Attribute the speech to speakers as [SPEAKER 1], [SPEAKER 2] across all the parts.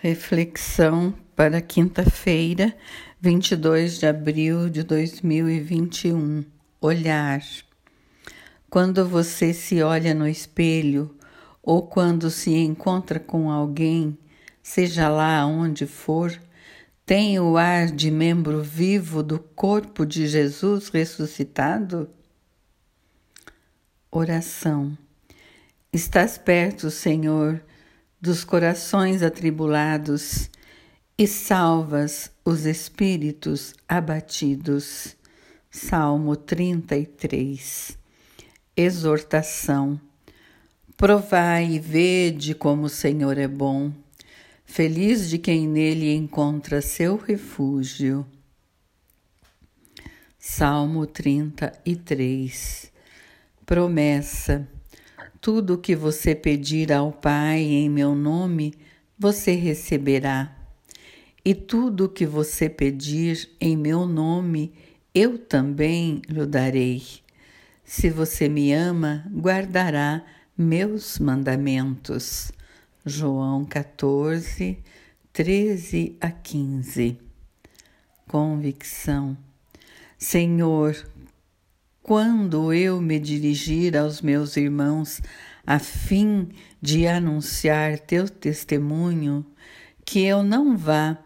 [SPEAKER 1] Reflexão para quinta-feira, 22 de abril de 2021. Olhar. Quando você se olha no espelho ou quando se encontra com alguém, seja lá onde for, tem o ar de membro vivo do corpo de Jesus ressuscitado? Oração. Estás perto, Senhor dos corações atribulados e salvas os espíritos abatidos. Salmo 33. Exortação. Provai e vede como o Senhor é bom. Feliz de quem nele encontra seu refúgio. Salmo 33. Promessa. Tudo o que você pedir ao Pai em meu nome, você receberá. E tudo o que você pedir em meu nome, eu também lhe darei. Se você me ama, guardará meus mandamentos. João 14, 13 a 15. Convicção. Senhor, quando eu me dirigir aos meus irmãos a fim de anunciar teu testemunho, que eu não vá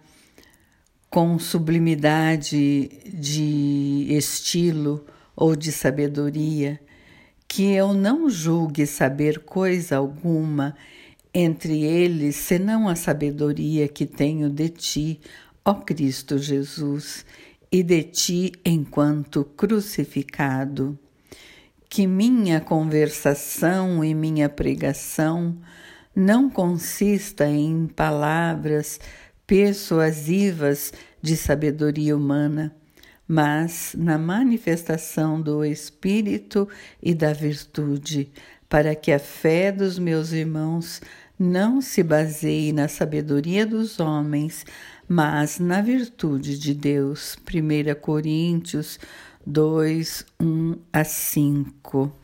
[SPEAKER 1] com sublimidade de estilo ou de sabedoria, que eu não julgue saber coisa alguma entre eles senão a sabedoria que tenho de ti, ó Cristo Jesus, e de ti enquanto crucificado. Que minha conversação e minha pregação não consista em palavras persuasivas de sabedoria humana, mas na manifestação do Espírito e da virtude, para que a fé dos meus irmãos não se baseie na sabedoria dos homens, mas na virtude de Deus. 1 Coríntios 2, 1 a 5.